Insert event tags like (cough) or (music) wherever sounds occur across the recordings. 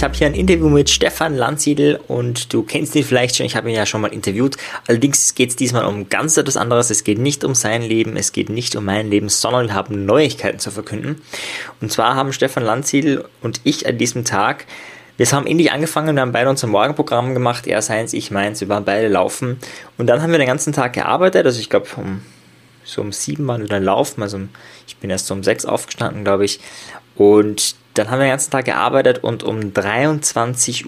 Ich habe hier ein Interview mit Stefan Landsiedel und du kennst ihn vielleicht schon, ich habe ihn ja schon mal interviewt. Allerdings geht es diesmal um ganz etwas anderes. Es geht nicht um sein Leben, es geht nicht um mein Leben, sondern wir haben Neuigkeiten zu verkünden. Und zwar haben Stefan Landsiedel und ich an diesem Tag wir haben endlich angefangen, wir haben beide unser Morgenprogramm gemacht, er seins, ich meins, wir waren beide laufen. Und dann haben wir den ganzen Tag gearbeitet, also ich glaube um so um sieben waren wir dann laufen, also ich bin erst so um sechs aufgestanden, glaube ich. Und dann haben wir den ganzen Tag gearbeitet und um 23.30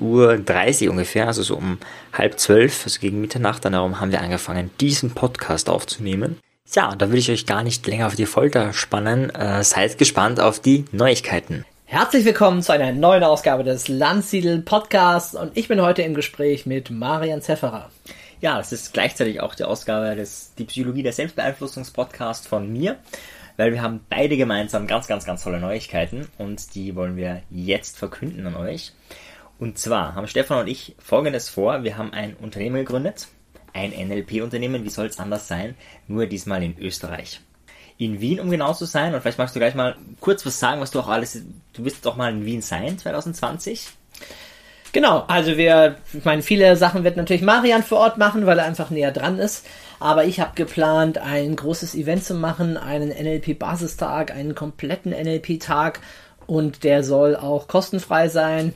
Uhr ungefähr, also so um halb zwölf, also gegen Mitternacht, dann darum haben wir angefangen, diesen Podcast aufzunehmen. Ja, da will ich euch gar nicht länger auf die Folter spannen. Äh, seid gespannt auf die Neuigkeiten. Herzlich willkommen zu einer neuen Ausgabe des Landsiedel Podcasts und ich bin heute im Gespräch mit Marian Zefferer. Ja, das ist gleichzeitig auch die Ausgabe des Die Psychologie der Selbstbeeinflussungs-Podcast von mir, weil wir haben beide gemeinsam ganz, ganz, ganz tolle Neuigkeiten und die wollen wir jetzt verkünden an euch. Und zwar haben Stefan und ich folgendes vor. Wir haben ein Unternehmen gegründet, ein NLP-Unternehmen, wie soll es anders sein, nur diesmal in Österreich in Wien, um genau zu sein. Und vielleicht magst du gleich mal kurz was sagen, was du auch alles, du wirst doch mal in Wien sein 2020. Genau, also wir, ich meine, viele Sachen wird natürlich Marian vor Ort machen, weil er einfach näher dran ist. Aber ich habe geplant, ein großes Event zu machen, einen NLP-Basistag, einen kompletten NLP-Tag und der soll auch kostenfrei sein.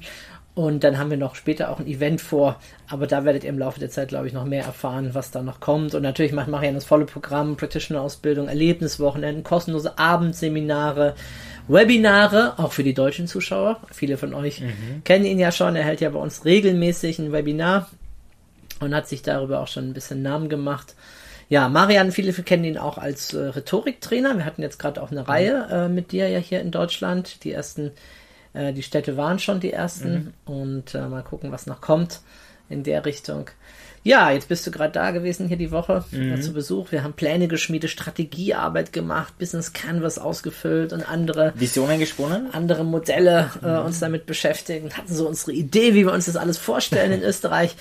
Und dann haben wir noch später auch ein Event vor, aber da werdet ihr im Laufe der Zeit, glaube ich, noch mehr erfahren, was da noch kommt. Und natürlich macht Marian das volle Programm, Practitioner-Ausbildung, Erlebniswochenenden, kostenlose Abendseminare, Webinare, auch für die deutschen Zuschauer. Viele von euch mhm. kennen ihn ja schon, er hält ja bei uns regelmäßig ein Webinar und hat sich darüber auch schon ein bisschen Namen gemacht. Ja, Marian, viele kennen ihn auch als äh, Rhetoriktrainer. Wir hatten jetzt gerade auch eine mhm. Reihe äh, mit dir ja hier in Deutschland. Die ersten äh, die Städte waren schon die ersten mhm. und äh, mal gucken, was noch kommt in der Richtung. Ja, jetzt bist du gerade da gewesen hier die Woche mhm. zu Besuch. Wir haben Pläne geschmiedet, Strategiearbeit gemacht, Business Canvas ausgefüllt und andere Visionen gesponnen, andere Modelle äh, mhm. uns damit beschäftigt. Hatten so unsere Idee, wie wir uns das alles vorstellen in (laughs) Österreich,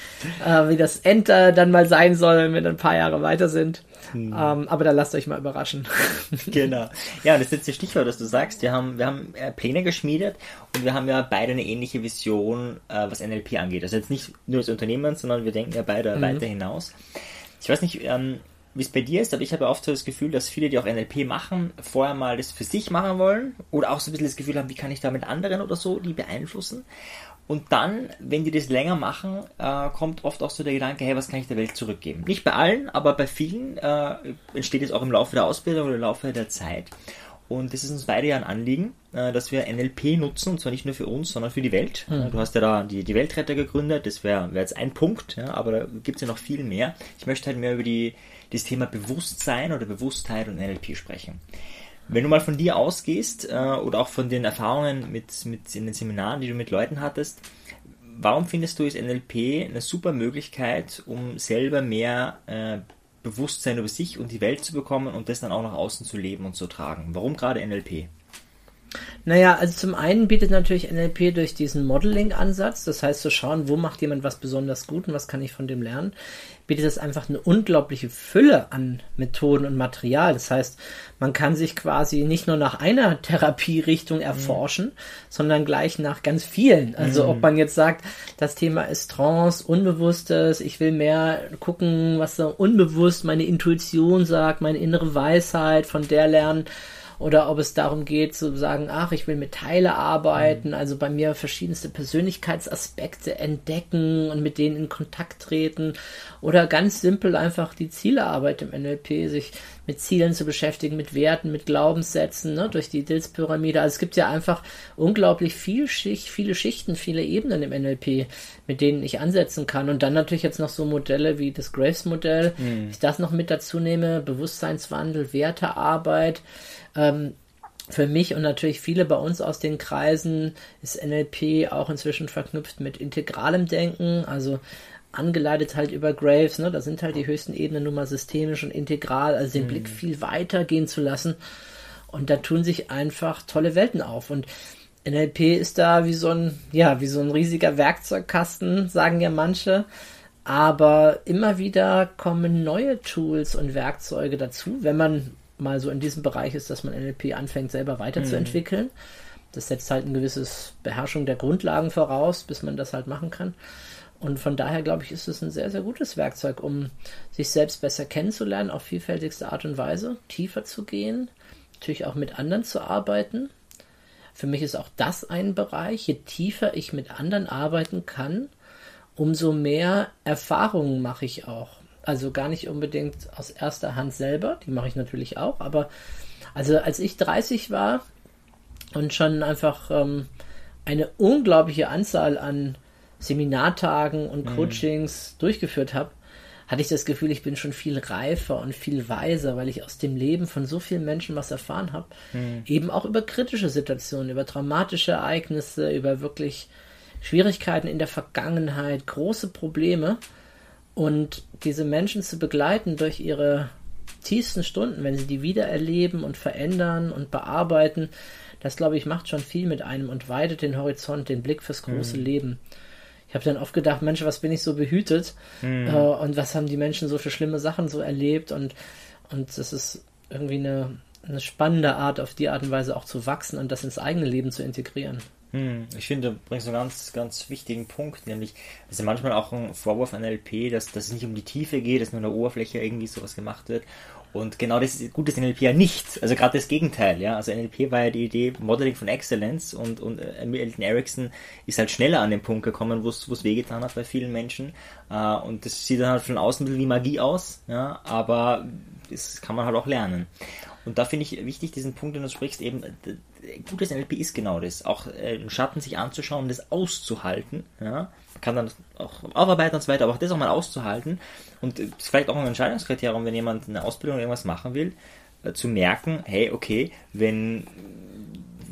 äh, wie das Enter dann mal sein soll, wenn wir dann ein paar Jahre weiter sind. Hm. Ähm, aber da lasst euch mal überraschen. (laughs) genau. Ja, das ist jetzt das Stichwort, das du sagst. Wir haben, wir haben äh, Pläne geschmiedet und wir haben ja beide eine ähnliche Vision, äh, was NLP angeht. Also jetzt nicht nur das Unternehmen, sondern wir denken ja beide mhm. weiter hinaus. Ich weiß nicht, ähm, wie es bei dir ist, aber ich habe oft so das Gefühl, dass viele, die auch NLP machen, vorher mal das für sich machen wollen oder auch so ein bisschen das Gefühl haben, wie kann ich da mit anderen oder so die beeinflussen. Und dann, wenn die das länger machen, äh, kommt oft auch so der Gedanke, hey, was kann ich der Welt zurückgeben? Nicht bei allen, aber bei vielen äh, entsteht es auch im Laufe der Ausbildung oder im Laufe der Zeit. Und das ist uns beide ja ein Anliegen, äh, dass wir NLP nutzen, und zwar nicht nur für uns, sondern für die Welt. Mhm. Du hast ja da die, die Weltretter gegründet, das wäre wär jetzt ein Punkt, ja, aber da gibt es ja noch viel mehr. Ich möchte halt mehr über die, das Thema Bewusstsein oder Bewusstheit und NLP sprechen. Wenn du mal von dir ausgehst äh, oder auch von den Erfahrungen mit, mit in den Seminaren, die du mit Leuten hattest, warum findest du ist NLP eine super Möglichkeit, um selber mehr äh, Bewusstsein über sich und die Welt zu bekommen und das dann auch nach außen zu leben und zu tragen? Warum gerade NLP? Naja, also zum einen bietet natürlich NLP durch diesen Modeling-Ansatz, das heißt zu schauen, wo macht jemand was besonders gut und was kann ich von dem lernen, bietet es einfach eine unglaubliche Fülle an Methoden und Material. Das heißt, man kann sich quasi nicht nur nach einer (laughs) Therapierichtung erforschen, mhm. sondern gleich nach ganz vielen. Also mhm. ob man jetzt sagt, das Thema ist Trance, Unbewusstes, ich will mehr gucken, was so unbewusst meine Intuition sagt, meine innere Weisheit, von der lernen oder ob es darum geht zu sagen, ach, ich will mit Teile arbeiten, mhm. also bei mir verschiedenste Persönlichkeitsaspekte entdecken und mit denen in Kontakt treten oder ganz simpel einfach die Zielearbeit im NLP, sich mit Zielen zu beschäftigen, mit Werten, mit Glaubenssätzen, ne, durch die Dills-Pyramide. Also es gibt ja einfach unglaublich viel Schicht, viele Schichten, viele Ebenen im NLP, mit denen ich ansetzen kann. Und dann natürlich jetzt noch so Modelle wie das Graves-Modell. Mhm. Ich das noch mit dazu nehme, Bewusstseinswandel, Wertearbeit, ähm, für mich und natürlich viele bei uns aus den Kreisen ist NLP auch inzwischen verknüpft mit integralem Denken, also angeleitet halt über Graves, ne? da sind halt die höchsten Ebenen nun mal systemisch und integral, also den mhm. Blick viel weiter gehen zu lassen. Und da tun sich einfach tolle Welten auf. Und NLP ist da wie so ein, ja, wie so ein riesiger Werkzeugkasten, sagen ja manche. Aber immer wieder kommen neue Tools und Werkzeuge dazu, wenn man mal so in diesem Bereich ist, dass man NLP anfängt, selber weiterzuentwickeln. Mhm. das setzt halt eine gewisse Beherrschung der Grundlagen voraus, bis man das halt machen kann. Und von daher glaube ich, ist es ein sehr, sehr gutes Werkzeug, um sich selbst besser kennenzulernen, auf vielfältigste Art und Weise, tiefer zu gehen, natürlich auch mit anderen zu arbeiten. Für mich ist auch das ein Bereich, je tiefer ich mit anderen arbeiten kann, umso mehr Erfahrungen mache ich auch. Also gar nicht unbedingt aus erster Hand selber, die mache ich natürlich auch, aber also als ich 30 war und schon einfach ähm, eine unglaubliche Anzahl an Seminartagen und mhm. Coachings mhm. durchgeführt habe, hatte ich das Gefühl, ich bin schon viel reifer und viel weiser, weil ich aus dem Leben von so vielen Menschen was erfahren habe. Mhm. Eben auch über kritische Situationen, über dramatische Ereignisse, über wirklich Schwierigkeiten in der Vergangenheit, große Probleme. Und diese Menschen zu begleiten durch ihre tiefsten Stunden, wenn sie die wieder erleben und verändern und bearbeiten, das glaube ich macht schon viel mit einem und weitet den Horizont, den Blick fürs große mhm. Leben. Ich habe dann oft gedacht, Mensch, was bin ich so behütet mhm. äh, und was haben die Menschen so für schlimme Sachen so erlebt und, und das ist irgendwie eine, eine spannende Art, auf die Art und Weise auch zu wachsen und das ins eigene Leben zu integrieren. Hm, ich finde, du bringst einen ganz, ganz wichtigen Punkt, nämlich, es ist manchmal auch ein Vorwurf an NLP, dass, dass es nicht um die Tiefe geht, dass nur an der Oberfläche irgendwie sowas gemacht wird. Und genau das ist gut ist NLP ja nicht. Also gerade das Gegenteil, ja. Also NLP war ja die Idee Modeling von Excellence und, und äh, Milton Erickson ist halt schneller an den Punkt gekommen, wo es wehgetan hat bei vielen Menschen. Äh, und das sieht dann halt von außen ein bisschen wie Magie aus, ja, aber das kann man halt auch lernen. Und da finde ich wichtig, diesen Punkt, den du sprichst, eben, gutes NLP ist genau das. Auch äh, den Schatten sich anzuschauen, das auszuhalten. Ja? Kann dann auch aufarbeiten und so weiter, aber auch das auch mal auszuhalten. Und das ist vielleicht auch ein Entscheidungskriterium, wenn jemand eine Ausbildung oder irgendwas machen will, äh, zu merken, hey, okay, wenn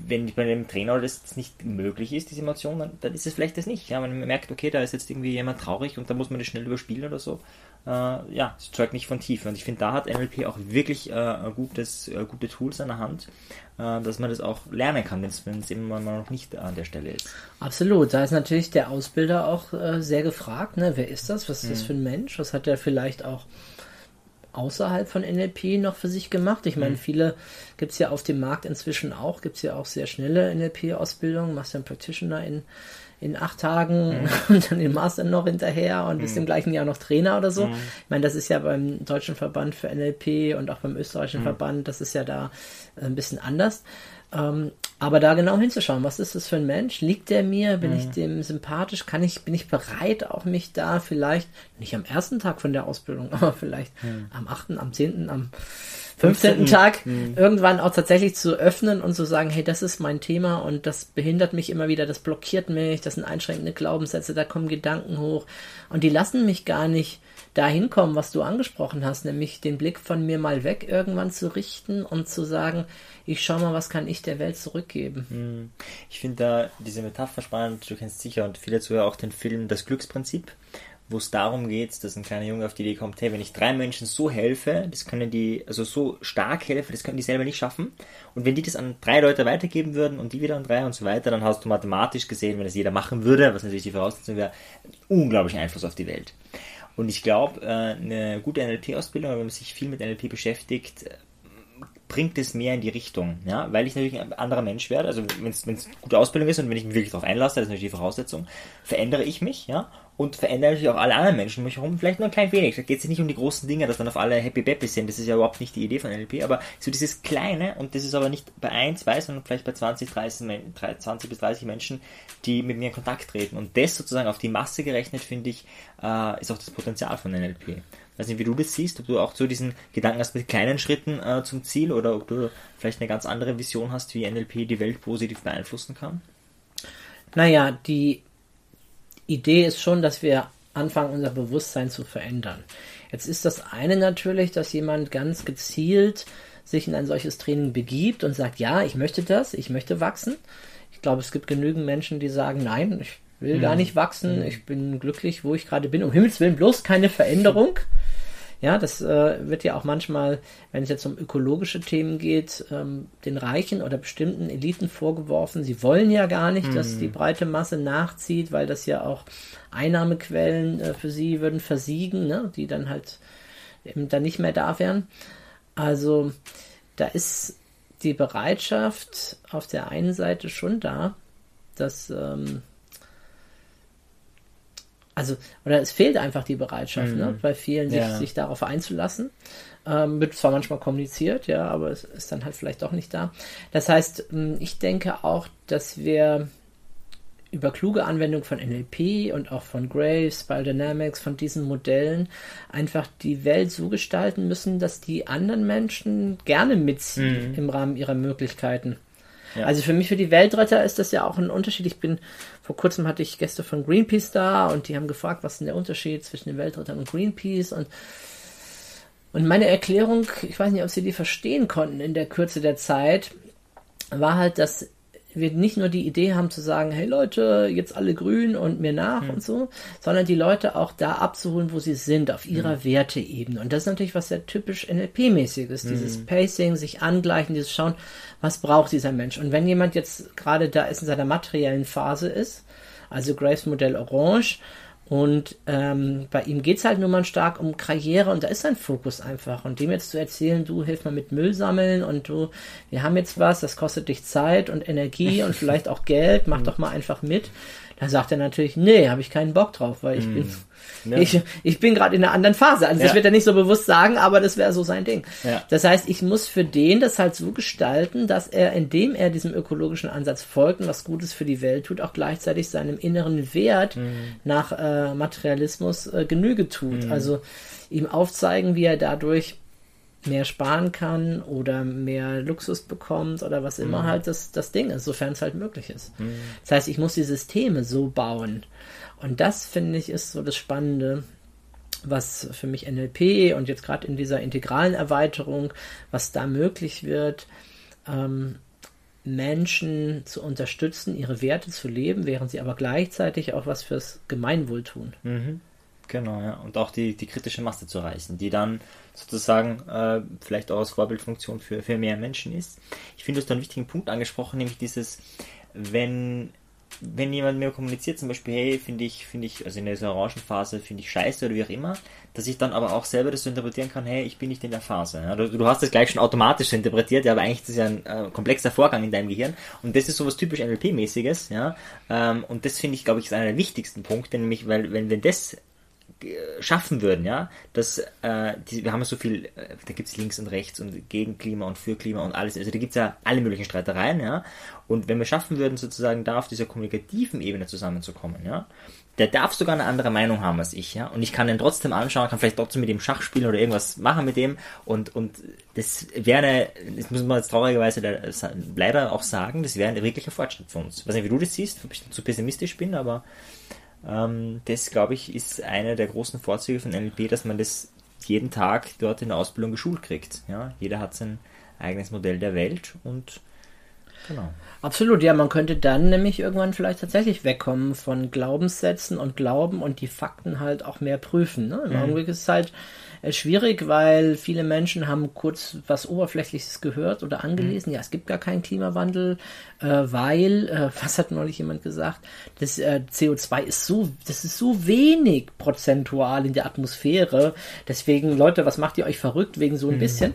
wenn bei dem Trainer das nicht möglich ist, diese Emotion, dann, dann ist es vielleicht das nicht. Ja, wenn man merkt, okay, da ist jetzt irgendwie jemand traurig und da muss man das schnell überspielen oder so, äh, ja, es zeugt nicht von Tiefe. Und ich finde, da hat NLP auch wirklich äh, gutes, äh, gute Tools an der Hand, äh, dass man das auch lernen kann, wenn es eben mal noch nicht an der Stelle ist. Absolut, da ist natürlich der Ausbilder auch äh, sehr gefragt, ne? wer ist das, was ist das mhm. für ein Mensch, was hat er vielleicht auch außerhalb von NLP noch für sich gemacht? Ich meine, mhm. viele gibt es ja auf dem Markt inzwischen auch, gibt es ja auch sehr schnelle NLP-Ausbildungen, machst ja einen Practitioner in in acht Tagen mhm. (laughs) und dann den Master noch hinterher und mhm. bist im gleichen Jahr noch Trainer oder so. Mhm. Ich meine, das ist ja beim Deutschen Verband für NLP und auch beim österreichischen mhm. Verband, das ist ja da äh, ein bisschen anders. Ähm, aber da genau hinzuschauen, was ist das für ein Mensch? Liegt der mir? Bin mhm. ich dem sympathisch? Kann ich, bin ich bereit, auch mich da vielleicht, nicht am ersten Tag von der Ausbildung, (laughs) aber vielleicht mhm. am achten, am zehnten, am 15. Tag mhm. irgendwann auch tatsächlich zu öffnen und zu sagen, hey, das ist mein Thema und das behindert mich immer wieder, das blockiert mich, das sind einschränkende Glaubenssätze, da kommen Gedanken hoch und die lassen mich gar nicht dahin kommen, was du angesprochen hast, nämlich den Blick von mir mal weg irgendwann zu richten und zu sagen, ich schau mal, was kann ich der Welt zurückgeben. Hm. Ich finde da diese Metapher spannend, du kennst sicher und viele zuhörer auch den Film Das Glücksprinzip wo es darum geht, dass ein kleiner Junge auf die Idee kommt, hey, wenn ich drei Menschen so helfe, das können die, also so stark helfe, das können die selber nicht schaffen. Und wenn die das an drei Leute weitergeben würden und die wieder an drei und so weiter, dann hast du mathematisch gesehen, wenn das jeder machen würde, was natürlich die Voraussetzung wäre, unglaublichen Einfluss auf die Welt. Und ich glaube, äh, eine gute NLP-Ausbildung, wenn man sich viel mit NLP beschäftigt, bringt es mehr in die Richtung, ja, weil ich natürlich ein anderer Mensch werde, also wenn es gute Ausbildung ist und wenn ich mich wirklich darauf einlasse, das ist natürlich die Voraussetzung, verändere ich mich, ja, und verändere natürlich auch alle anderen Menschen um mich herum, vielleicht nur ein klein wenig. Da geht es nicht um die großen Dinge, dass dann auf alle happy peppy sind, das ist ja überhaupt nicht die Idee von NLP, aber so dieses Kleine, und das ist aber nicht bei ein, zwei, sondern vielleicht bei 20, 30, 20 bis 30 Menschen, die mit mir in Kontakt treten. Und das sozusagen auf die Masse gerechnet, finde ich, äh, ist auch das Potenzial von NLP. Weiß nicht, wie du das siehst, ob du auch so diesen Gedanken hast mit kleinen Schritten äh, zum Ziel oder ob du vielleicht eine ganz andere Vision hast, wie NLP die Welt positiv beeinflussen kann? Naja, die Idee ist schon, dass wir anfangen, unser Bewusstsein zu verändern. Jetzt ist das eine natürlich, dass jemand ganz gezielt sich in ein solches Training begibt und sagt, ja, ich möchte das, ich möchte wachsen. Ich glaube, es gibt genügend Menschen, die sagen, nein, ich will mhm. gar nicht wachsen, mhm. ich bin glücklich, wo ich gerade bin. Um Himmels Willen bloß keine Veränderung. Ja, das äh, wird ja auch manchmal, wenn es jetzt um ökologische Themen geht, ähm, den Reichen oder bestimmten Eliten vorgeworfen. Sie wollen ja gar nicht, mhm. dass die breite Masse nachzieht, weil das ja auch Einnahmequellen äh, für sie würden versiegen, ne? die dann halt eben dann nicht mehr da wären. Also da ist die Bereitschaft auf der einen Seite schon da, dass ähm, also, oder es fehlt einfach die Bereitschaft, ne, mhm. ne, bei vielen, sich, ja. sich darauf einzulassen. Ähm, wird zwar manchmal kommuniziert, ja, aber es ist dann halt vielleicht doch nicht da. Das heißt, ähm, ich denke auch, dass wir über kluge Anwendung von NLP und auch von Graves, Spiral Dynamics, von diesen Modellen einfach die Welt so gestalten müssen, dass die anderen Menschen gerne mitziehen mhm. im Rahmen ihrer Möglichkeiten. Also für mich, für die Weltretter ist das ja auch ein Unterschied. Ich bin, vor kurzem hatte ich Gäste von Greenpeace da und die haben gefragt, was ist denn der Unterschied zwischen den Weltrettern und Greenpeace und und meine Erklärung, ich weiß nicht, ob Sie die verstehen konnten in der Kürze der Zeit, war halt, dass wir nicht nur die Idee haben zu sagen, hey Leute, jetzt alle grün und mir nach mhm. und so, sondern die Leute auch da abzuholen, wo sie sind, auf ihrer mhm. Werteebene. Und das ist natürlich was sehr typisch NLP-mäßiges, mhm. dieses Pacing, sich angleichen, dieses Schauen, was braucht dieser Mensch. Und wenn jemand jetzt gerade da ist in seiner materiellen Phase ist, also Grace Modell Orange, und ähm, bei ihm geht es halt nur mal stark um Karriere und da ist sein Fokus einfach. Und dem jetzt zu erzählen, du hilf mal mit Müll sammeln und du, wir haben jetzt was, das kostet dich Zeit und Energie (laughs) und vielleicht auch Geld, mach doch mal einfach mit. Da sagt er natürlich, nee, habe ich keinen Bock drauf, weil ich mm. bin ja. ich, ich bin gerade in einer anderen Phase. Also ja. das wird er nicht so bewusst sagen, aber das wäre so sein Ding. Ja. Das heißt, ich muss für den das halt so gestalten, dass er, indem er diesem ökologischen Ansatz folgt und was Gutes für die Welt tut, auch gleichzeitig seinem inneren Wert mhm. nach äh, Materialismus äh, Genüge tut. Mhm. Also ihm aufzeigen, wie er dadurch mehr sparen kann oder mehr Luxus bekommt oder was immer mhm. halt das, das Ding ist, sofern es halt möglich ist. Mhm. Das heißt, ich muss die Systeme so bauen, und das finde ich ist so das Spannende, was für mich NLP und jetzt gerade in dieser integralen Erweiterung, was da möglich wird, ähm, Menschen zu unterstützen, ihre Werte zu leben, während sie aber gleichzeitig auch was fürs Gemeinwohl tun. Mhm. Genau, ja. Und auch die, die kritische Masse zu reißen, die dann sozusagen äh, vielleicht auch als Vorbildfunktion für, für mehr Menschen ist. Ich finde, du hast einen wichtigen Punkt angesprochen, nämlich dieses, wenn wenn jemand mir kommuniziert, zum Beispiel, hey, finde ich, finde ich, also in dieser Orangenphase finde ich scheiße oder wie auch immer, dass ich dann aber auch selber das so interpretieren kann, hey, ich bin nicht in der Phase. Ja, du, du, hast das gleich schon automatisch so interpretiert, ja, aber eigentlich ist das ja ein äh, komplexer Vorgang in deinem Gehirn und das ist sowas typisch NLP-mäßiges, ja, ähm, und das finde ich, glaube ich, ist einer der wichtigsten Punkte, nämlich, weil, wenn, wenn das schaffen würden, ja, dass äh, die, wir haben so viel, äh, da gibt es links und rechts und gegen Klima und für Klima und alles, also da gibt es ja alle möglichen Streitereien, ja, und wenn wir schaffen würden, sozusagen da auf dieser kommunikativen Ebene zusammenzukommen, ja, der darf sogar eine andere Meinung haben als ich, ja, und ich kann den trotzdem anschauen, kann vielleicht trotzdem mit dem Schach spielen oder irgendwas machen mit dem und, und das wäre, das muss man jetzt traurigerweise leider auch sagen, das wäre ein wirklicher Fortschritt für uns. Ich weiß nicht, wie du das siehst, ob ich zu pessimistisch bin, aber das, glaube ich, ist einer der großen Vorzüge von NLP, dass man das jeden Tag dort in der Ausbildung geschult kriegt. Ja? Jeder hat sein eigenes Modell der Welt und Genau. Absolut, ja, man könnte dann nämlich irgendwann vielleicht tatsächlich wegkommen von Glaubenssätzen und Glauben und die Fakten halt auch mehr prüfen. Ne? Im mhm. Augenblick ist es halt schwierig, weil viele Menschen haben kurz was Oberflächliches gehört oder angelesen. Mhm. Ja, es gibt gar keinen Klimawandel, äh, weil, äh, (laughs) was hat neulich jemand gesagt, das äh, CO2 ist so, das ist so wenig prozentual in der Atmosphäre. Deswegen, Leute, was macht ihr euch verrückt wegen so ein mhm. bisschen?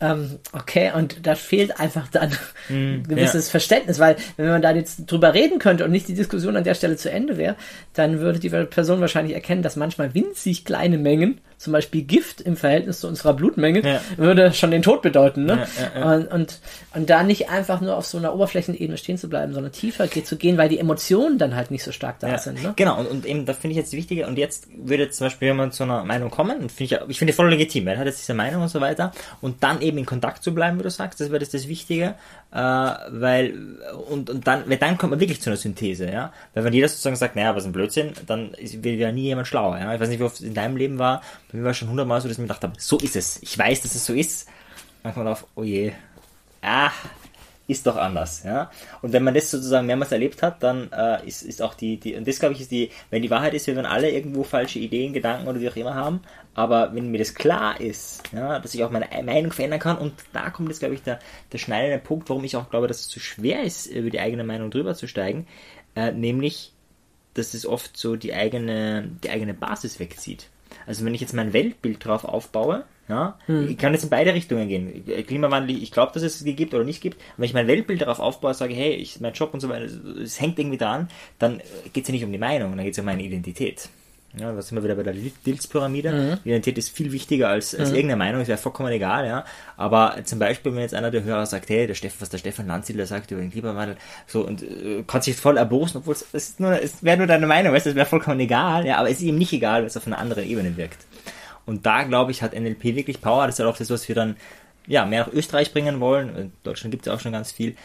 Ähm, okay, und da fehlt einfach dann mm, (laughs) gewisses ja. Verständnis, weil wenn man da jetzt drüber reden könnte und nicht die Diskussion an der Stelle zu Ende wäre, dann würde die Person wahrscheinlich erkennen, dass manchmal winzig kleine Mengen zum Beispiel Gift im Verhältnis zu unserer Blutmenge ja. würde schon den Tod bedeuten. Ne? Ja, und, und, und da nicht einfach nur auf so einer Oberflächenebene stehen zu bleiben, sondern tiefer zu gehen, weil die Emotionen dann halt nicht so stark da sind. Ne? Genau, und, und eben, da finde ich jetzt wichtig, und jetzt würde zum Beispiel jemand zu einer Meinung kommen, und finde ich, ich finde voll legitim, er hat jetzt diese Meinung und so weiter, und dann eben in Kontakt zu bleiben, wie du sagst, das wäre das, das Wichtige, äh, weil, und, und dann, weil dann kommt man wirklich zu einer Synthese, ja, weil wenn jeder sozusagen sagt, naja, was ein Blödsinn, dann wird ja nie jemand schlauer, ja, ich weiß nicht, wie oft es in deinem Leben war, bei mir war schon hundertmal so, dass ich mir gedacht habe, so ist es. Ich weiß, dass es so ist. Dann kommt man auf, oh je, ah, ist doch anders, ja. Und wenn man das sozusagen mehrmals erlebt hat, dann äh, ist, ist auch die, die, und das glaube ich ist die, wenn die Wahrheit ist, wir werden alle irgendwo falsche Ideen, Gedanken oder wie auch immer haben, aber wenn mir das klar ist, ja, dass ich auch meine Meinung verändern kann, und da kommt jetzt, glaube ich, der, der schneidende Punkt, warum ich auch glaube, dass es zu schwer ist, über die eigene Meinung drüber zu steigen, äh, nämlich, dass es oft so die eigene, die eigene Basis wegzieht. Also wenn ich jetzt mein Weltbild drauf aufbaue, Ja? Mhm. Ich kann jetzt in beide Richtungen gehen. Klimawandel, ich glaube, dass es es gibt oder nicht gibt. Wenn ich mein Weltbild darauf aufbaue, sage, hey, ich, mein Job und so weiter, es hängt irgendwie dran, dann geht es ja nicht um die Meinung, dann geht es um meine Identität. Ja, da sind wir wieder bei der Dilz-Pyramide. Mhm. Identität ist viel wichtiger als, als mhm. irgendeine Meinung, es wäre vollkommen egal, ja. Aber zum Beispiel, wenn jetzt einer der Hörer sagt, hey, der Steffen, was der Stefan Landsiedler sagt über den Klimawandel, so, und äh, kann sich voll erbosen, obwohl es, es, nur, es wäre nur deine Meinung, weißt du, es wäre vollkommen egal, ja, aber es ist ihm nicht egal, weil es auf einer anderen Ebene wirkt. Und da, glaube ich, hat NLP wirklich Power. Das ist ja auch das, was wir dann ja, mehr nach Österreich bringen wollen. In Deutschland gibt es ja auch schon ganz viel.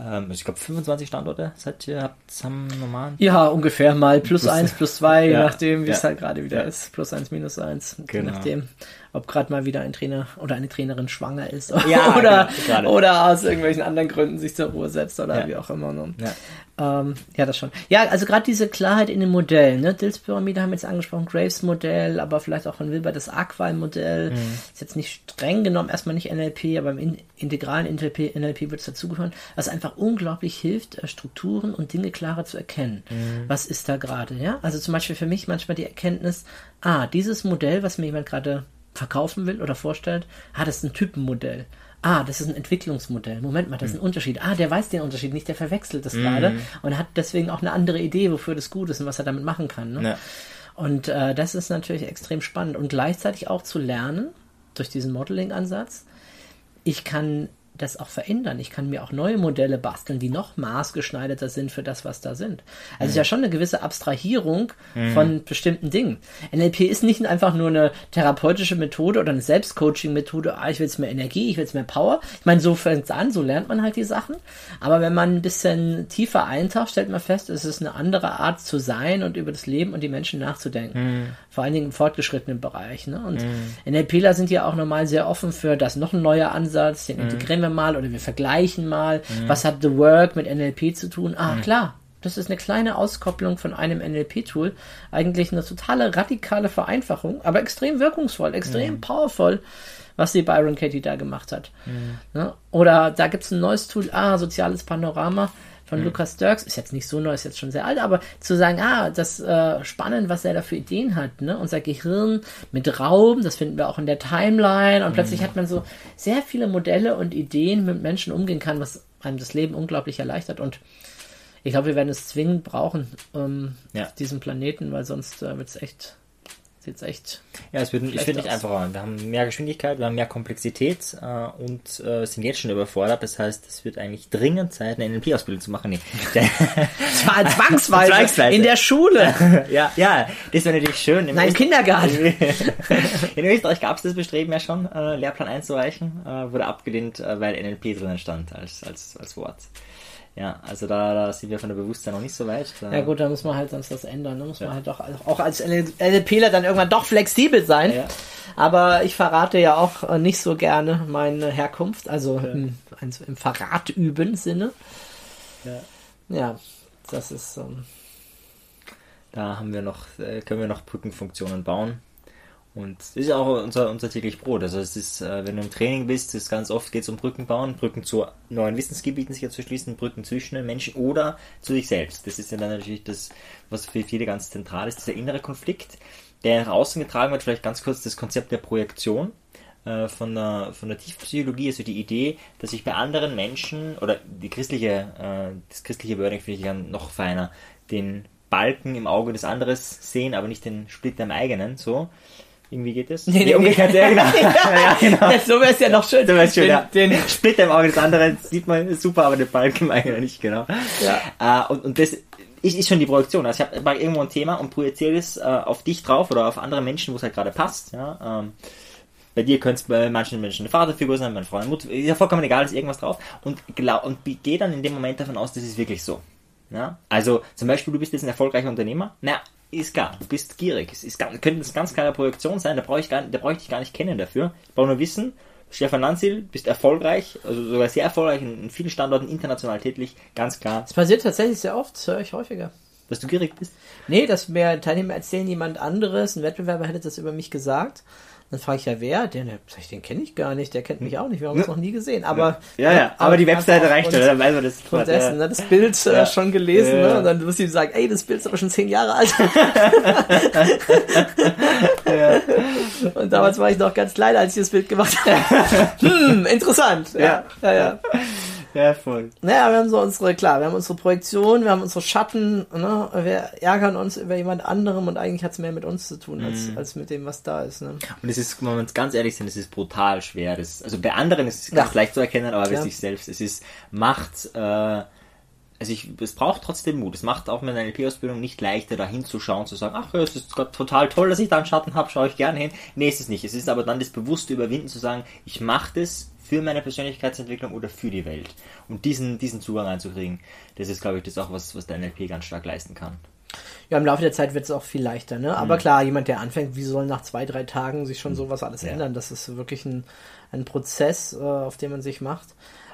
Ähm, also ich glaube 25 Standorte seid ihr habt am normalen. Ja, ungefähr mal plus, plus eins, plus zwei, (laughs) ja, je nachdem, wie ja. es halt gerade wieder ja. ist. Plus eins, minus eins, genau. je nachdem ob gerade mal wieder ein Trainer oder eine Trainerin schwanger ist ja, (laughs) oder, genau, oder aus irgendwelchen anderen Gründen sich zur Ruhe setzt oder ja. wie auch immer. Ne? Ja. Ähm, ja, das schon. Ja, also gerade diese Klarheit in dem Modell. Ne? Dills Pyramide haben wir jetzt angesprochen, Graves Modell, aber vielleicht auch von Wilber das Aqua Modell. Mhm. Ist jetzt nicht streng genommen, erstmal nicht NLP, aber im in integralen NLP, NLP wird es dazugehören, was einfach unglaublich hilft, äh, Strukturen und Dinge klarer zu erkennen. Mhm. Was ist da gerade? Ja, also zum Beispiel für mich manchmal die Erkenntnis, ah, dieses Modell, was mir jemand gerade verkaufen will oder vorstellt, ah, das ist ein Typenmodell. Ah, das ist ein Entwicklungsmodell. Moment mal, das ist ein hm. Unterschied. Ah, der weiß den Unterschied nicht, der verwechselt das mhm. gerade und hat deswegen auch eine andere Idee, wofür das gut ist und was er damit machen kann. Ne? Ja. Und äh, das ist natürlich extrem spannend und gleichzeitig auch zu lernen durch diesen Modeling-Ansatz. Ich kann das auch verändern. Ich kann mir auch neue Modelle basteln, die noch maßgeschneiderter sind für das, was da sind. Also mhm. ist ja schon eine gewisse Abstrahierung mhm. von bestimmten Dingen. NLP ist nicht einfach nur eine therapeutische Methode oder eine Selbstcoaching-Methode, ah, ich will jetzt mehr Energie, ich will jetzt mehr Power. Ich meine, so fängt es an, so lernt man halt die Sachen. Aber wenn man ein bisschen tiefer eintaucht, stellt man fest, es ist eine andere Art zu sein und über das Leben und die Menschen nachzudenken. Mhm. Vor allen Dingen im fortgeschrittenen Bereich. Ne? Und mhm. NLPler sind ja auch normal sehr offen für das noch ein neuer Ansatz, den mhm. integrieren wir mal oder wir vergleichen mal, mhm. was hat The Work mit NLP zu tun? Ah, mhm. klar, das ist eine kleine Auskopplung von einem NLP-Tool. Eigentlich eine totale radikale Vereinfachung, aber extrem wirkungsvoll, extrem mhm. powerful, was die Byron Katie da gemacht hat. Mhm. Ne? Oder da gibt es ein neues Tool, ah, soziales Panorama von mhm. Lukas Dirks, ist jetzt nicht so neu, ist jetzt schon sehr alt, aber zu sagen, ah, das äh, spannend, was er da für Ideen hat, ne? Unser Gehirn mit Raum, das finden wir auch in der Timeline und mhm. plötzlich hat man so sehr viele Modelle und Ideen, mit Menschen umgehen kann, was einem das Leben unglaublich erleichtert und ich glaube, wir werden es zwingend brauchen, ähm, ja. auf diesem Planeten, weil sonst äh, wird es echt ist jetzt echt. Ja, es wird, ich finde nicht einfacher. Wir haben mehr Geschwindigkeit, wir haben mehr Komplexität äh, und äh, sind jetzt schon überfordert. Das heißt, es wird eigentlich dringend Zeit, eine NLP-Ausbildung zu machen. Nee. (laughs) das war (laughs) zwangsweise, zwangsweise in der Schule. (laughs) ja, ja, das wäre natürlich schön. Im Nein, Kindergarten. in Österreich gab es das Bestreben ja schon, äh, Lehrplan einzureichen, äh, wurde abgelehnt, äh, weil NLP drinnen stand als, als, als Wort. Ja, also da, da sind wir von der Bewusstsein noch nicht so weit. Da ja gut, da muss man halt sonst was ändern. Da muss ja. man halt doch auch als LLPler dann irgendwann doch flexibel sein. Ja. Aber ich verrate ja auch äh, nicht so gerne meine Herkunft, also ja. im, im Verrat üben Sinne. Ja, ja das ist. Ähm, da haben wir noch, äh, können wir noch Brückenfunktionen bauen. Und das ist auch unser, unser täglich Brot. Also es ist, äh, wenn du im Training bist, ist ganz oft geht es um Brücken bauen, Brücken zu neuen Wissensgebieten sich zu schließen, Brücken zwischen den Menschen oder zu sich selbst. Das ist ja dann natürlich das, was für viele ganz zentral ist, dieser innere Konflikt, der nach außen getragen wird, vielleicht ganz kurz das Konzept der Projektion äh, von der, von der Tiefpsychologie, also die Idee, dass ich bei anderen Menschen, oder die christliche, äh, das christliche Wording finde ich noch feiner, den Balken im Auge des anderen sehen, aber nicht den Splitter im eigenen, so. Irgendwie geht es? Nee, nee, umgekehrt, ja, genau. (laughs) ja, genau. (laughs) so wäre es ja noch schön. So wäre schön, den, ja. Den Splitter im Auge des anderen sieht man super, aber den Balken eigentlich nicht, genau. Ja. Uh, und, und das ist, ist schon die Projektion. Also ich habe irgendwo ein Thema und projiziere es uh, auf dich drauf oder auf andere Menschen, wo es halt gerade passt. Ja. Ähm, bei dir könnte es bei manchen Menschen eine Vaterfigur sein, bei Freund, Mutter, ist ja vollkommen egal, ist irgendwas drauf. Und, glaub, und gehe dann in dem Moment davon aus, das ist wirklich so. Ja? Also zum Beispiel, du bist jetzt ein erfolgreicher Unternehmer. Na, ist klar, du bist gierig. Es ist, könnte eine ganz klare Projektion sein, da brauche ich, gar, da brauche ich dich gar nicht kennen dafür. Ich brauche nur wissen, Stefan Lanzil, bist erfolgreich, also sogar sehr erfolgreich, in, vielen Standorten international tätig, ganz klar. Das passiert tatsächlich sehr oft, das höre ich häufiger. Dass du gierig bist? Nee, dass mir Teilnehmer erzählen, jemand anderes, ein Wettbewerber hätte das über mich gesagt Dann frage ich ja, wer? Den, den kenne ich gar nicht, der kennt mich auch nicht, wir haben uns noch nie gesehen. Aber ja, ja, aber die Webseite reicht, oder? Dann weiß man das. Von dessen, ne, das Bild äh, schon gelesen, ne? Und dann wirst du ihm sagen, ey, das Bild ist aber schon zehn Jahre alt. Und damals war ich noch ganz klein, als ich das Bild gemacht habe. (laughs) hm, interessant. Ja, ja, ja. (laughs) Ja, voll. Naja, wir haben so unsere, klar, wir haben unsere Projektion, wir haben unsere Schatten, ne? wir ärgern uns über jemand anderem und eigentlich hat es mehr mit uns zu tun, als, mm. als mit dem, was da ist. Ne? Und es ist, wenn wir uns ganz ehrlich sind, es ist brutal schwer. Das, also bei anderen ist es ganz ja. leicht zu erkennen, aber bei ja. sich selbst, es ist Macht, äh, also ich, es braucht trotzdem Mut. Es macht auch mit einer LP-Ausbildung nicht leichter, da hinzuschauen, zu sagen, ach ja, es ist total toll, dass ich da einen Schatten habe, schaue ich gerne hin. Nee, ist es nicht. Es ist aber dann das bewusste Überwinden zu sagen, ich mache das für meine Persönlichkeitsentwicklung oder für die Welt. Und diesen, diesen Zugang einzukriegen, das ist, glaube ich, das auch was, was der NLP ganz stark leisten kann. Ja, im Laufe der Zeit wird es auch viel leichter, ne? Aber mhm. klar, jemand, der anfängt, wie soll nach zwei, drei Tagen sich schon mhm. sowas alles ja. ändern? Das ist wirklich ein, ein Prozess, äh, auf den man sich macht.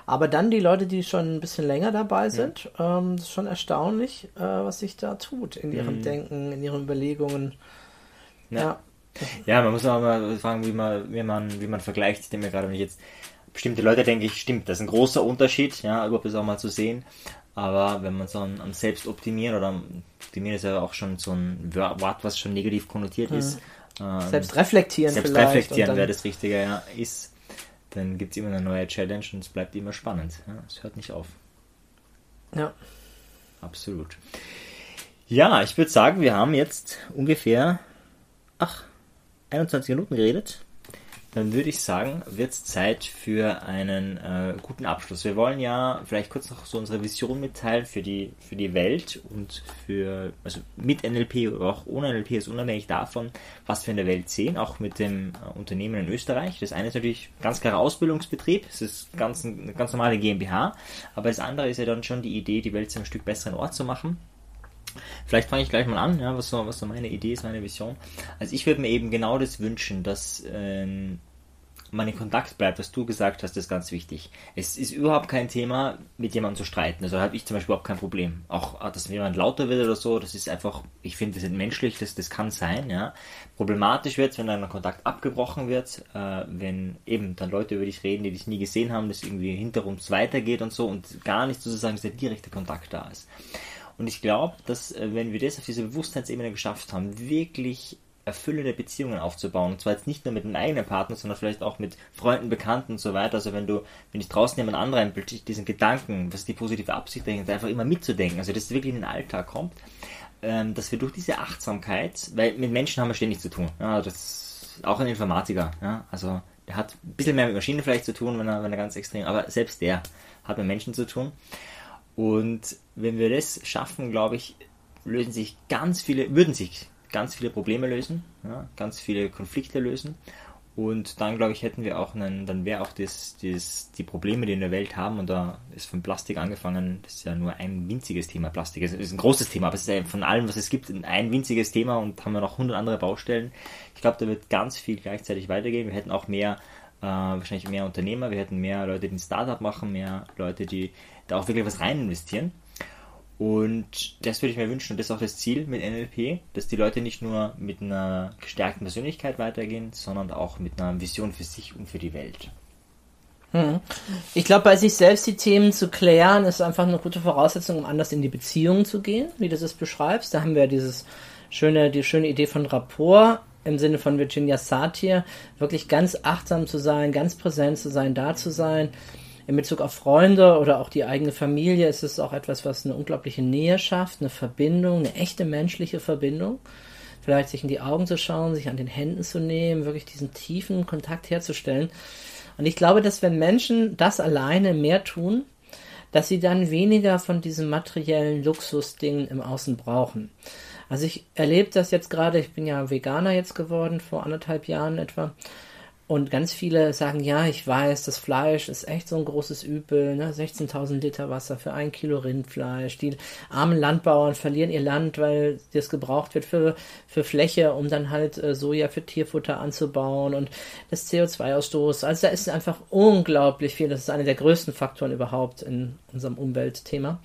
Aber dann die Leute, die schon ein bisschen länger dabei sind, ja. ähm, ist schon erstaunlich, äh, was sich da tut in ihrem mhm. Denken, in ihren Überlegungen. Ja. ja. ja. man muss auch mal fragen, wie man, wie man, wie man vergleicht. Ich denke mir gerade, wenn ich jetzt bestimmte Leute denke ich, stimmt, das ist ein großer Unterschied, ja, überhaupt das auch mal zu sehen. Aber wenn man so an, an Selbstoptimieren oder Optimieren ist ja auch schon so ein Wort, was schon negativ konnotiert ist. Mhm. Ähm, Selbstreflektieren Selbstreflektieren wäre das Richtige, ja, ist, dann gibt es immer eine neue Challenge und es bleibt immer spannend. Ja, es hört nicht auf. Ja. Absolut. Ja, ich würde sagen, wir haben jetzt ungefähr, ach, 21 Minuten geredet dann würde ich sagen, wird es Zeit für einen äh, guten Abschluss. Wir wollen ja vielleicht kurz noch so unsere Vision mitteilen für die, für die Welt und für, also mit NLP oder auch ohne NLP ist unabhängig davon, was wir in der Welt sehen, auch mit dem äh, Unternehmen in Österreich. Das eine ist natürlich ganz klarer Ausbildungsbetrieb, es ist ganz, eine ganz normale GmbH, aber das andere ist ja dann schon die Idee, die Welt zu einem Stück besseren Ort zu machen. Vielleicht fange ich gleich mal an, ja, was, so, was so meine Idee ist, meine Vision. Also ich würde mir eben genau das wünschen, dass ähm, man in Kontakt bleibt, was du gesagt hast, ist ganz wichtig. Es ist überhaupt kein Thema, mit jemandem zu streiten. Also habe ich zum Beispiel überhaupt kein Problem. Auch, ah, dass jemand lauter wird oder so, das ist einfach, ich finde, das ist menschlich, das, das kann sein, ja. Problematisch wird es, wenn dann ein Kontakt abgebrochen wird, äh, wenn eben dann Leute über dich reden, die dich nie gesehen haben, dass irgendwie hinterums weitergeht und so und gar nicht sozusagen dieser direkte Kontakt da ist. Und ich glaube, dass äh, wenn wir das auf dieser Bewusstseinsebene geschafft haben, wirklich erfüllende Beziehungen aufzubauen. Und zwar jetzt nicht nur mit einem eigenen Partner, sondern vielleicht auch mit Freunden, Bekannten und so weiter. Also wenn du, wenn ich draußen jemand anderen diesen Gedanken, was die positive Absicht dahinter, einfach immer mitzudenken, also dass es wirklich in den Alltag kommt, ähm, dass wir durch diese Achtsamkeit, weil mit Menschen haben wir ständig zu tun. Ja, das auch ein Informatiker, ja, also der hat ein bisschen mehr mit Maschinen vielleicht zu tun, wenn er, wenn er ganz extrem, aber selbst der hat mit Menschen zu tun. Und wenn wir das schaffen, glaube ich, lösen sich ganz viele, würden sich ganz viele Probleme lösen, ja, ganz viele Konflikte lösen. Und dann, glaube ich, hätten wir auch einen, dann wäre auch das, das, die Probleme, die in der Welt haben, und da ist von Plastik angefangen, das ist ja nur ein winziges Thema, Plastik ist, ist ein großes Thema, aber es ist von allem, was es gibt, ein winziges Thema und haben wir noch hundert andere Baustellen. Ich glaube, da wird ganz viel gleichzeitig weitergehen. Wir hätten auch mehr, äh, wahrscheinlich mehr Unternehmer, wir hätten mehr Leute, die ein Startup machen, mehr Leute, die da auch wirklich was rein investieren. Und das würde ich mir wünschen und das ist auch das Ziel mit NLP, dass die Leute nicht nur mit einer gestärkten Persönlichkeit weitergehen, sondern auch mit einer Vision für sich und für die Welt. Hm. Ich glaube, bei sich selbst die Themen zu klären, ist einfach eine gute Voraussetzung, um anders in die Beziehung zu gehen, wie du es beschreibst. Da haben wir dieses schöne, die schöne Idee von Rapport im Sinne von Virginia Satir, wirklich ganz achtsam zu sein, ganz präsent zu sein, da zu sein in Bezug auf Freunde oder auch die eigene Familie ist es auch etwas, was eine unglaubliche Nähe schafft, eine Verbindung, eine echte menschliche Verbindung. Vielleicht sich in die Augen zu schauen, sich an den Händen zu nehmen, wirklich diesen tiefen Kontakt herzustellen. Und ich glaube, dass wenn Menschen das alleine mehr tun, dass sie dann weniger von diesem materiellen Luxusding im Außen brauchen. Also ich erlebe das jetzt gerade, ich bin ja Veganer jetzt geworden, vor anderthalb Jahren etwa. Und ganz viele sagen, ja, ich weiß, das Fleisch ist echt so ein großes Übel, ne? 16.000 Liter Wasser für ein Kilo Rindfleisch. Die armen Landbauern verlieren ihr Land, weil das gebraucht wird für, für Fläche, um dann halt äh, Soja für Tierfutter anzubauen und das CO2-Ausstoß. Also da ist einfach unglaublich viel. Das ist einer der größten Faktoren überhaupt in unserem Umweltthema.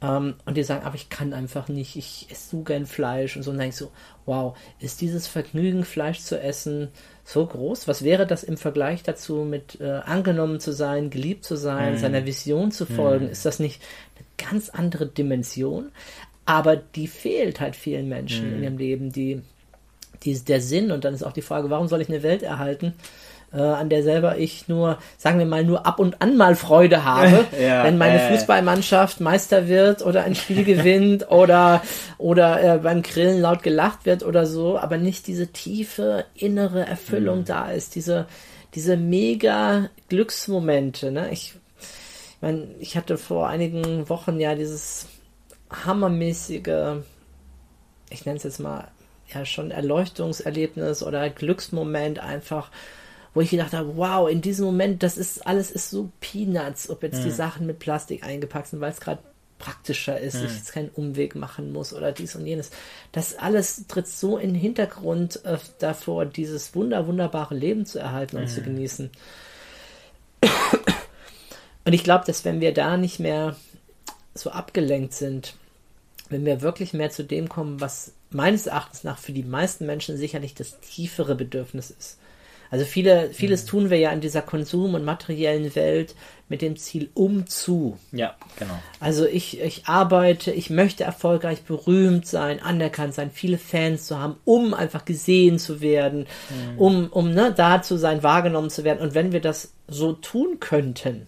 Um, ähm, und die sagen, aber ich kann einfach nicht, ich esse so gern Fleisch und so. Und dann denke ich so, wow, ist dieses Vergnügen, Fleisch zu essen, so groß. Was wäre das im Vergleich dazu, mit äh, angenommen zu sein, geliebt zu sein, Mhm. seiner Vision zu folgen? Ist das nicht eine ganz andere Dimension? Aber die fehlt halt vielen Menschen Mhm. in ihrem Leben, die, die der Sinn. Und dann ist auch die Frage, warum soll ich eine Welt erhalten? Äh, an der selber ich nur, sagen wir mal, nur ab und an mal Freude habe, (laughs) Ja, wenn meine äh. Fußballmannschaft Meister wird oder ein Spiel gewinnt (laughs) oder oder äh, beim Grillen laut gelacht wird oder so, aber nicht diese tiefe innere Erfüllung da ist, diese diese mega Glücksmomente. Ne? Ich, ich meine, ich hatte vor einigen Wochen ja dieses hammermäßige, ich nenne es jetzt mal ja schon Erleuchtungserlebnis oder Glücksmoment einfach, wo ich gedacht habe, wow, in diesem Moment, das ist alles ist so Peanuts, ob jetzt die Sachen mit Plastik eingepackt sind, weil es gerade praktischer ist, ich jetzt keinen Umweg machen muss oder dies und jenes. Das alles tritt so in den Hintergrund äh, davor, dieses wunder wunderbare Leben zu erhalten und zu genießen. (coughs) Und ich glaube, dass wenn wir da nicht mehr so abgelenkt sind, wenn wir wirklich mehr zu dem kommen, was meines Erachtens nach für die meisten Menschen sicherlich das tiefere Bedürfnis ist. Also viele, vieles tun wir ja in dieser Konsum- und materiellen Welt mit dem Ziel um zu. Ja, genau. Also ich, ich arbeite, ich möchte erfolgreich berühmt sein, anerkannt sein, viele Fans zu haben, um einfach gesehen zu werden, um, um ne, da zu sein, wahrgenommen zu werden. Und wenn wir das so tun könnten,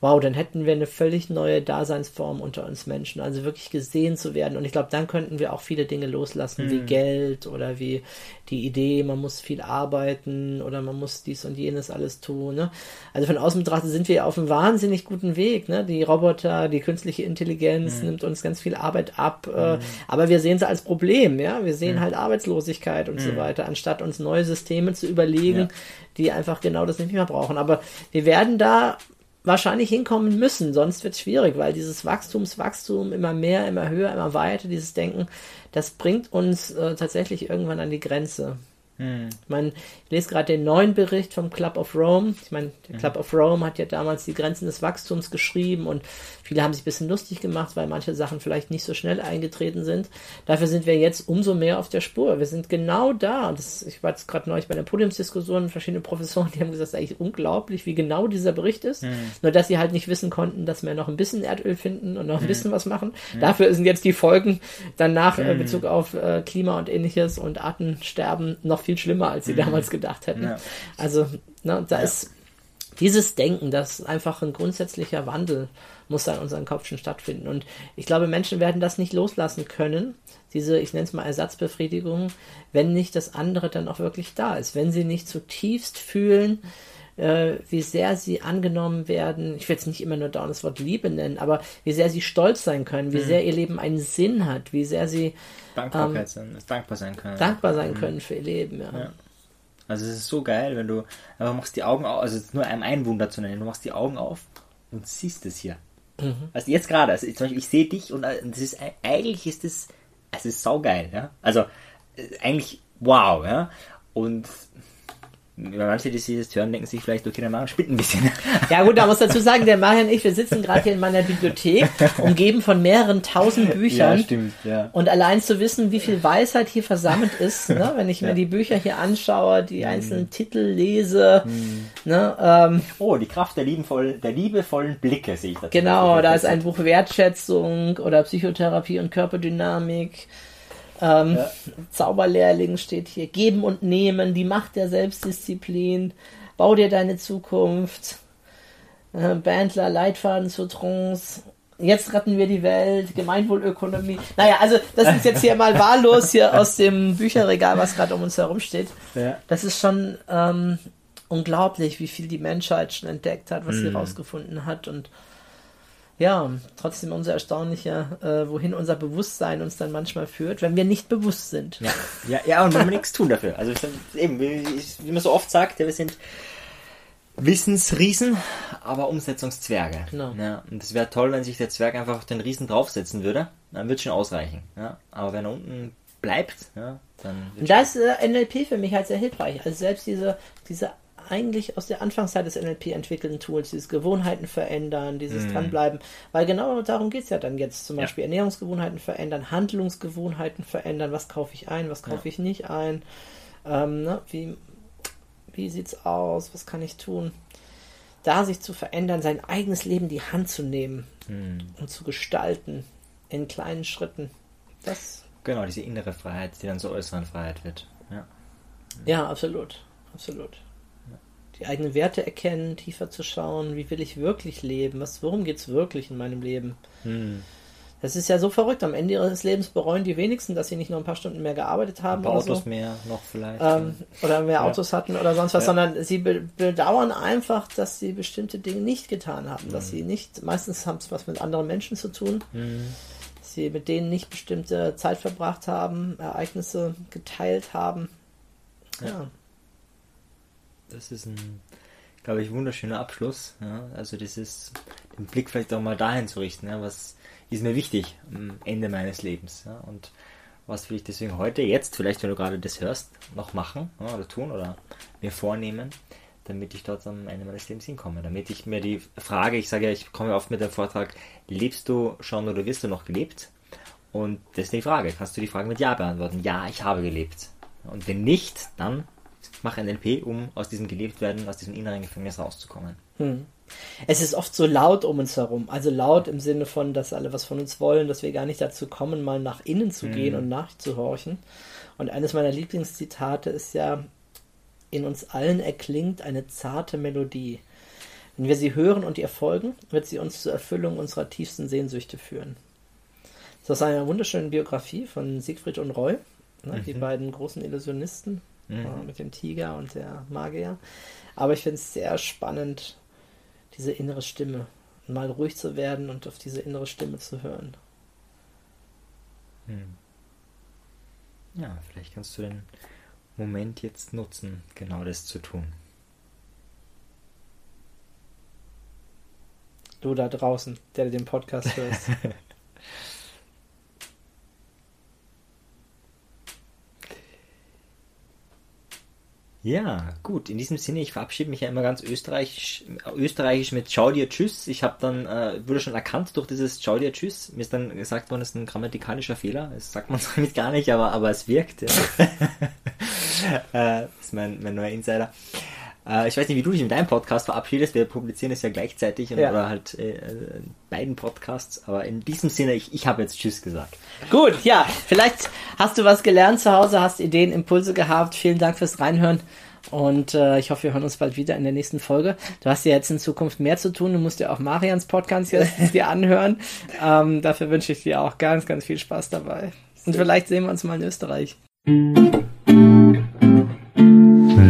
wow, dann hätten wir eine völlig neue Daseinsform unter uns Menschen. Also wirklich gesehen zu werden. Und ich glaube, dann könnten wir auch viele Dinge loslassen, wie Geld oder wie die Idee, man muss viel arbeiten oder man muss dies und jenes alles tun. Ne? Also von außen betrachtet sind wir auf einem wahnsinnig guten Weg. Ne? Die Roboter, die künstliche Intelligenz nimmt uns ganz viel Arbeit ab. Äh, aber wir sehen sie als Problem. Ja, wir sehen halt Arbeitslosigkeit und so weiter, anstatt uns neue Systeme zu überlegen, Ja. die einfach genau das nicht mehr brauchen. Aber wir werden da wahrscheinlich hinkommen müssen, sonst wird es schwierig, weil dieses Wachstumswachstum immer mehr, immer höher, immer weiter, dieses Denken, das bringt uns äh, tatsächlich irgendwann an die Grenze. Ich meine, ich lese gerade den neuen Bericht vom Club of Rome. Ich meine, der Club of Rome hat ja damals die Grenzen des Wachstums geschrieben und viele haben sich ein bisschen lustig gemacht, weil manche Sachen vielleicht nicht so schnell eingetreten sind. Dafür sind wir jetzt umso mehr auf der Spur. Wir sind genau da. Das, ich war jetzt gerade neulich bei einer Podiumsdiskussion, verschiedene Professoren, die haben gesagt, es ist eigentlich unglaublich, wie genau dieser Bericht ist. Nur, dass sie halt nicht wissen konnten, dass wir noch ein bisschen Erdöl finden und noch ein bisschen was machen. Dafür sind jetzt die Folgen danach in Bezug auf äh, Klima und ähnliches und Artensterben noch viel schlimmer, als sie damals gedacht hätten. Ja. Also, ne, da ist dieses Denken, das ist einfach ein grundsätzlicher Wandel muss da in unserem Kopf schon stattfinden. Und ich glaube, Menschen werden das nicht loslassen können, diese, ich nenne es mal Ersatzbefriedigung, wenn nicht das andere dann auch wirklich da ist. Wenn sie nicht zutiefst fühlen, äh, wie sehr sie angenommen werden. Ich will jetzt nicht immer nur dauernd das Wort Liebe nennen, aber wie sehr sie stolz sein können, wie sehr ihr Leben einen Sinn hat, wie sehr sie Dankbarkeit sein, dankbar sein können. dankbar sein können für ihr Leben. Ja. Ja. Also es ist so geil, wenn du einfach machst die Augen auf, also nur einem ein Wunder zu nennen, du machst die Augen auf und siehst es hier. Also jetzt gerade, also zum Beispiel, ich sehe dich und äh, das ist eigentlich ist das, es ist saugeil, ja. Also äh, eigentlich wow, ja. Und manche, die sich das hören, denken sich vielleicht, okay, der Mann spinnt ein bisschen. (laughs) Ja gut, da muss dazu sagen, der Marian und ich, wir sitzen gerade hier in meiner Bibliothek, (laughs) umgeben von mehreren tausend Büchern. stimmt, ja. Und allein zu wissen, wie viel Weisheit hier versammelt ist, ne, (laughs) wenn ich mir die Bücher hier anschaue, die Mhm. einzelnen Titel lese, ne, ähm, Oh, die Kraft der liebevollen, der liebevollen Blicke sehe ich da. genau, da ist ein Buch Wertschätzung oder Psychotherapie und Körperdynamik. Ähm, Ja. Zauberlehrling steht hier. Geben und nehmen, die Macht der Selbstdisziplin. Bau dir deine Zukunft. Äh, Bandler, Leitfaden zur Trance. Jetzt retten wir die Welt, Gemeinwohlökonomie. Naja, also das ist jetzt hier mal (laughs) wahllos hier aus dem Bücherregal, was gerade um uns herum steht. Ja. Das ist schon ähm, unglaublich, wie viel die Menschheit schon entdeckt hat, was sie rausgefunden hat. Und ja, trotzdem umso erstaunlicher, äh, wohin unser Bewusstsein uns dann manchmal führt, wenn wir nicht bewusst sind. Ja, ja, ja und wenn wir nichts tun dafür. Also ich eben, wie, wie man so oft sagt, ja, wir sind Wissensriesen, aber Umsetzungszwerge. Genau. Ja, und es wäre toll, wenn sich der Zwerg einfach auf den Riesen draufsetzen würde. Dann wird schon ausreichen. Ja, aber wenn er unten bleibt, ja, dann Und da ist äh, NLP für mich halt sehr hilfreich. Also selbst diese, diese eigentlich aus der Anfangszeit des NLP entwickelten Tools, dieses Gewohnheiten verändern, dieses Dranbleiben, weil genau darum geht's ja dann jetzt zum Ja. Beispiel Ernährungsgewohnheiten verändern, Handlungsgewohnheiten verändern, was kaufe ich ein, was kaufe ich nicht ein, ähm, ne? wie Wie sieht's aus? Was kann ich tun? Da sich zu verändern, sein eigenes Leben die Hand zu nehmen Hm. und zu gestalten in kleinen Schritten. Das, Genau, diese innere Freiheit, die dann zur äußeren Freiheit wird. Ja. ja, absolut. Absolut. Die eigenen Werte erkennen, tiefer zu schauen, wie will ich wirklich leben? Was, worum geht's wirklich in meinem Leben? Hm. Das ist ja so verrückt. Am Ende ihres Lebens bereuen die wenigsten, dass sie nicht noch ein paar Stunden mehr gearbeitet haben Ein paar oder Autos so. mehr noch vielleicht. ähm, oder mehr Ja. Autos hatten oder sonst was, Ja. sondern sie be bedauern einfach, dass sie bestimmte Dinge nicht getan haben, Mhm. dass sie nicht, meistens haben es was mit anderen Menschen zu tun, Hm. dass sie mit denen nicht bestimmte Zeit verbracht haben, Ereignisse geteilt haben. Ja. Ja, Das ist ein, glaube ich, wunderschöner Abschluss. Ja? Also dieses, den Blick vielleicht auch mal dahin zu richten. Ja? Was ist mir wichtig am Ende meines Lebens? Ja? Und was will ich deswegen heute, jetzt, vielleicht wenn du gerade das hörst, noch machen ja? oder tun oder mir vornehmen, damit ich dort am Ende meines Lebens hinkomme. Damit ich mir die Frage, ich sage ja, ich komme oft mit dem Vortrag, lebst du schon oder wirst du noch gelebt? Und das ist die Frage. Kannst du die Frage mit Ja beantworten? Ja, ich habe gelebt. Und wenn nicht, dann mach NLP, um aus diesem gelebt werden, aus diesem inneren Gefängnis rauszukommen. Hm. Es ist oft so laut um uns herum. Also laut im Sinne von, dass alle was von uns wollen, dass wir gar nicht dazu kommen, mal nach innen zu gehen und nachzuhorchen. Und eines meiner Lieblingszitate ist ja, in uns allen erklingt eine zarte Melodie. Wenn wir sie hören und ihr folgen, wird sie uns zur Erfüllung unserer tiefsten Sehnsüchte führen. Das ist aus einer wunderschönen Biografie von Siegfried und Roy, ne, die beiden großen Illusionisten Mhm. äh, mit dem Tiger und der Magier. Aber ich finde es sehr spannend, diese innere Stimme. Mal ruhig zu werden und auf diese innere Stimme zu hören. Hm. Ja, vielleicht kannst du den Moment jetzt nutzen, genau das zu tun. Du da draußen, der den Podcast hörst. (laughs) Ja, gut. In diesem Sinne, ich verabschiede mich ja immer ganz österreichisch, österreichisch mit Ciao dir Tschüss. Ich habe dann, äh, wurde schon erkannt durch dieses Ciao dir Tschüss. Mir ist dann gesagt worden, es ist ein grammatikalischer Fehler. Das sagt man (laughs) damit gar nicht, aber, aber es wirkt. Ja. (laughs) äh, das ist mein, mein neuer Insider. Äh, ich weiß nicht, wie du dich mit deinem Podcast verabschiedest. Wir publizieren es ja gleichzeitig und, Ja. oder halt äh, äh, beiden Podcasts. Aber in diesem Sinne, ich, ich habe jetzt Tschüss gesagt. Gut, ja, vielleicht hast du was gelernt zu Hause, hast Ideen, Impulse gehabt. Vielen Dank fürs Reinhören. Und äh, ich hoffe, wir hören uns bald wieder in der nächsten Folge. Du hast ja jetzt in Zukunft mehr zu tun. Du musst ja auch Marians Podcast jetzt (laughs) dir anhören. Ähm, dafür wünsche ich dir auch ganz, ganz viel Spaß dabei. Und vielleicht sehen wir uns mal in Österreich.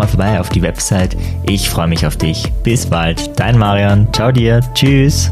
mal vorbei auf die Website. Ich freue mich auf dich. Bis bald. Dein Marian. Ciao dir. Tschüss.